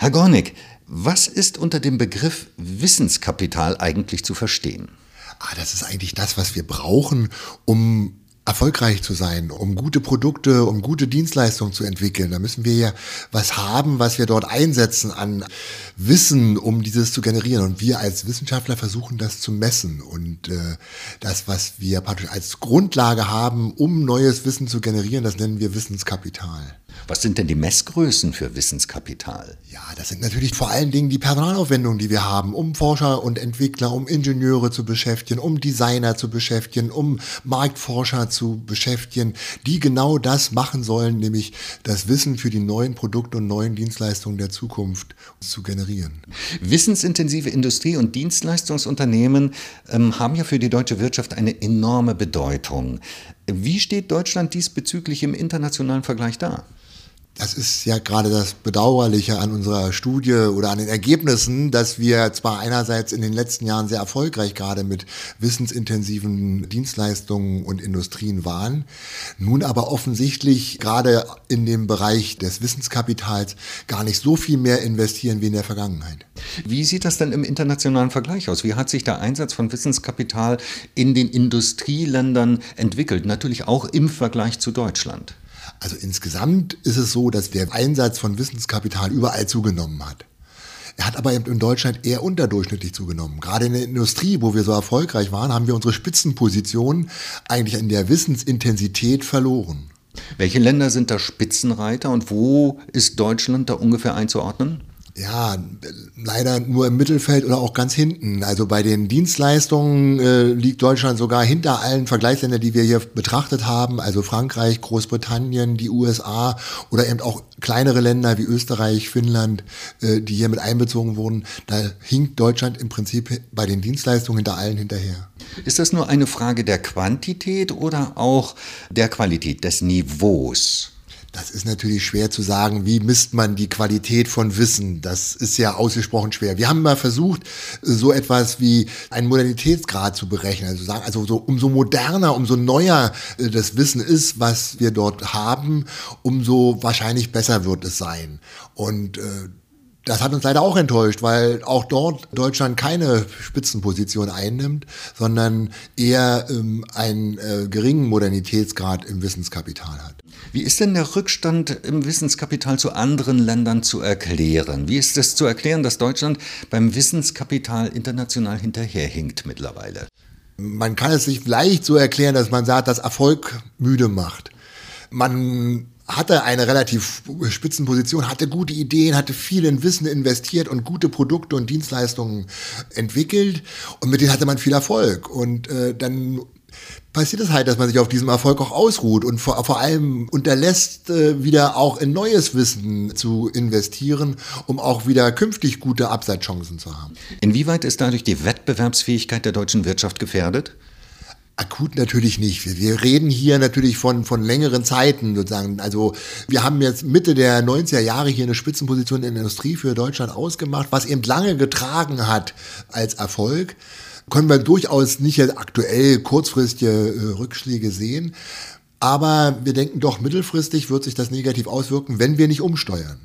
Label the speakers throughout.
Speaker 1: Herr Gornick, was ist unter dem Begriff Wissenskapital eigentlich zu verstehen?
Speaker 2: Ah, das ist eigentlich das, was wir brauchen, um erfolgreich zu sein, um gute Produkte, um gute Dienstleistungen zu entwickeln. Da müssen wir ja was haben, was wir dort einsetzen an Wissen, um dieses zu generieren. Und wir als Wissenschaftler versuchen das zu messen. Und äh, das, was wir praktisch als Grundlage haben, um neues Wissen zu generieren, das nennen wir Wissenskapital.
Speaker 1: Was sind denn die Messgrößen für Wissenskapital?
Speaker 2: Ja, das sind natürlich vor allen Dingen die Personalaufwendungen, die wir haben, um Forscher und Entwickler, um Ingenieure zu beschäftigen, um Designer zu beschäftigen, um Marktforscher zu beschäftigen, die genau das machen sollen, nämlich das Wissen für die neuen Produkte und neuen Dienstleistungen der Zukunft zu generieren.
Speaker 1: Wissensintensive Industrie- und Dienstleistungsunternehmen ähm, haben ja für die deutsche Wirtschaft eine enorme Bedeutung. Wie steht Deutschland diesbezüglich im internationalen Vergleich da?
Speaker 2: Das ist ja gerade das Bedauerliche an unserer Studie oder an den Ergebnissen, dass wir zwar einerseits in den letzten Jahren sehr erfolgreich gerade mit wissensintensiven Dienstleistungen und Industrien waren, nun aber offensichtlich gerade in dem Bereich des Wissenskapitals gar nicht so viel mehr investieren wie in der Vergangenheit.
Speaker 1: Wie sieht das denn im internationalen Vergleich aus? Wie hat sich der Einsatz von Wissenskapital in den Industrieländern entwickelt? Natürlich auch im Vergleich zu Deutschland.
Speaker 2: Also insgesamt ist es so, dass der Einsatz von Wissenskapital überall zugenommen hat. Er hat aber in Deutschland eher unterdurchschnittlich zugenommen. Gerade in der Industrie, wo wir so erfolgreich waren, haben wir unsere Spitzenposition eigentlich in der Wissensintensität verloren.
Speaker 1: Welche Länder sind da Spitzenreiter und wo ist Deutschland da ungefähr einzuordnen?
Speaker 2: Ja, leider nur im Mittelfeld oder auch ganz hinten. Also bei den Dienstleistungen äh, liegt Deutschland sogar hinter allen Vergleichsländern, die wir hier betrachtet haben, also Frankreich, Großbritannien, die USA oder eben auch kleinere Länder wie Österreich, Finnland, äh, die hier mit einbezogen wurden. Da hinkt Deutschland im Prinzip bei den Dienstleistungen hinter allen hinterher.
Speaker 1: Ist das nur eine Frage der Quantität oder auch der Qualität, des Niveaus?
Speaker 2: Das ist natürlich schwer zu sagen, wie misst man die Qualität von Wissen. Das ist ja ausgesprochen schwer. Wir haben mal versucht, so etwas wie einen Modernitätsgrad zu berechnen. Also sagen, also so, umso moderner, umso neuer äh, das Wissen ist, was wir dort haben, umso wahrscheinlich besser wird es sein. Und äh, das hat uns leider auch enttäuscht, weil auch dort Deutschland keine Spitzenposition einnimmt, sondern eher ähm, einen äh, geringen Modernitätsgrad im Wissenskapital hat.
Speaker 1: Wie ist denn der Rückstand im Wissenskapital zu anderen Ländern zu erklären? Wie ist es zu erklären, dass Deutschland beim Wissenskapital international hinterherhinkt mittlerweile?
Speaker 2: Man kann es sich leicht so erklären, dass man sagt, dass Erfolg müde macht. Man hatte eine relativ Spitzenposition, hatte gute Ideen, hatte viel in Wissen investiert und gute Produkte und Dienstleistungen entwickelt und mit denen hatte man viel Erfolg. Und äh, dann passiert es halt, dass man sich auf diesem Erfolg auch ausruht und vor, vor allem unterlässt, äh, wieder auch in neues Wissen zu investieren, um auch wieder künftig gute Absatzchancen zu haben.
Speaker 1: Inwieweit ist dadurch die Wettbewerbsfähigkeit der deutschen Wirtschaft gefährdet?
Speaker 2: Akut natürlich nicht. Wir, wir reden hier natürlich von, von längeren Zeiten sozusagen. Also wir haben jetzt Mitte der 90er Jahre hier eine Spitzenposition in der Industrie für Deutschland ausgemacht, was eben lange getragen hat als Erfolg. Können wir durchaus nicht jetzt aktuell kurzfristige äh, Rückschläge sehen. Aber wir denken doch, mittelfristig wird sich das negativ auswirken, wenn wir nicht umsteuern.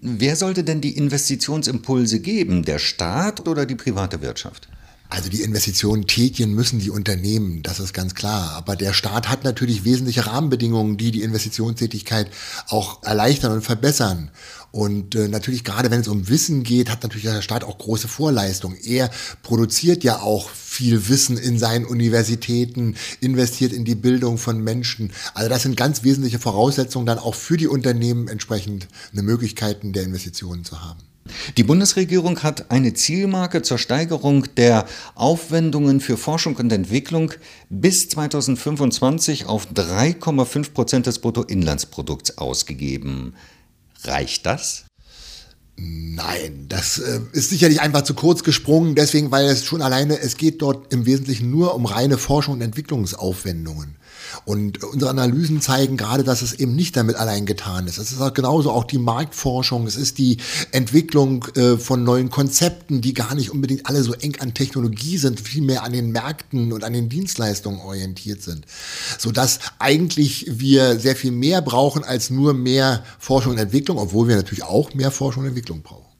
Speaker 1: Wer sollte denn die Investitionsimpulse geben? Der Staat oder die private Wirtschaft?
Speaker 2: Also die Investitionen tätigen müssen die Unternehmen, das ist ganz klar. Aber der Staat hat natürlich wesentliche Rahmenbedingungen, die die Investitionstätigkeit auch erleichtern und verbessern. Und äh, natürlich gerade wenn es um Wissen geht, hat natürlich der Staat auch große Vorleistungen. Er produziert ja auch viel Wissen in seinen Universitäten, investiert in die Bildung von Menschen. Also das sind ganz wesentliche Voraussetzungen dann auch für die Unternehmen entsprechend eine Möglichkeiten der Investitionen zu haben.
Speaker 1: Die Bundesregierung hat eine Zielmarke zur Steigerung der Aufwendungen für Forschung und Entwicklung bis 2025 auf 3,5 Prozent des Bruttoinlandsprodukts ausgegeben. Reicht das?
Speaker 2: Nein, das äh, ist sicherlich einfach zu kurz gesprungen, deswegen, weil es schon alleine, es geht dort im Wesentlichen nur um reine Forschung und Entwicklungsaufwendungen. Und unsere Analysen zeigen gerade, dass es eben nicht damit allein getan ist. Es ist auch genauso auch die Marktforschung, es ist die Entwicklung äh, von neuen Konzepten, die gar nicht unbedingt alle so eng an Technologie sind, vielmehr an den Märkten und an den Dienstleistungen orientiert sind. Sodass eigentlich wir sehr viel mehr brauchen als nur mehr Forschung und Entwicklung, obwohl wir natürlich auch mehr Forschung und Entwicklung brauchen.